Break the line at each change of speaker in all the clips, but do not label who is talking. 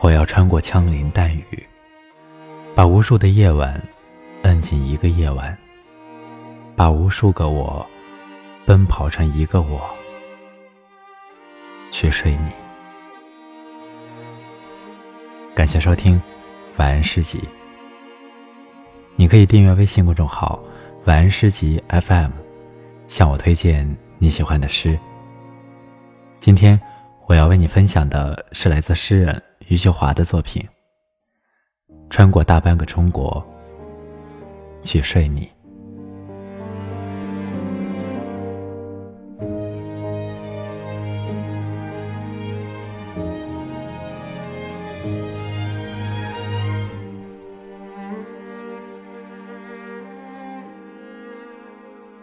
我要穿过枪林弹雨，把无数的夜晚摁进一个夜晚，把无数个我奔跑成一个我，去睡你。感谢收听，晚安诗集。你可以订阅微信公众号“晚安诗集 FM”，向我推荐你喜欢的诗。今天我要为你分享的是来自诗人。余秀华的作品。穿过大半个中国，去睡你。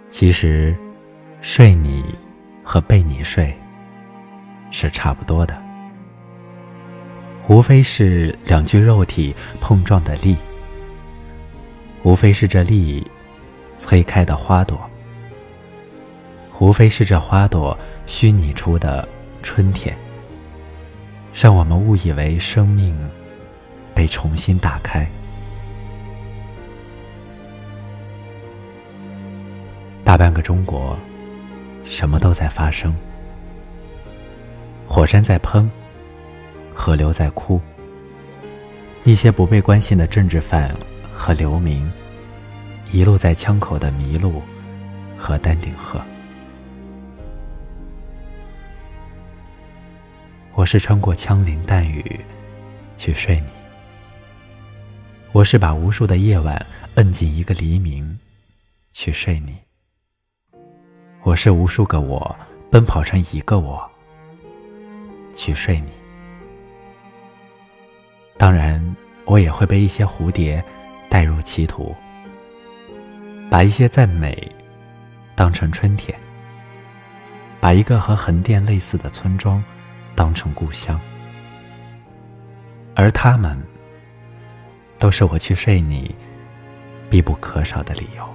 其实，睡你和被你睡是差不多的。无非是两具肉体碰撞的力，无非是这力催开的花朵，无非是这花朵虚拟出的春天，让我们误以为生命被重新打开。大半个中国，什么都在发生，火山在喷。河流在哭，一些不被关心的政治犯和流民，一路在枪口的麋鹿和丹顶鹤。我是穿过枪林弹雨去睡你，我是把无数的夜晚摁进一个黎明去睡你，我是无数个我奔跑成一个我去睡你。当然，我也会被一些蝴蝶带入歧途，把一些赞美当成春天，把一个和横店类似的村庄当成故乡，而他们都是我去睡你必不可少的理由。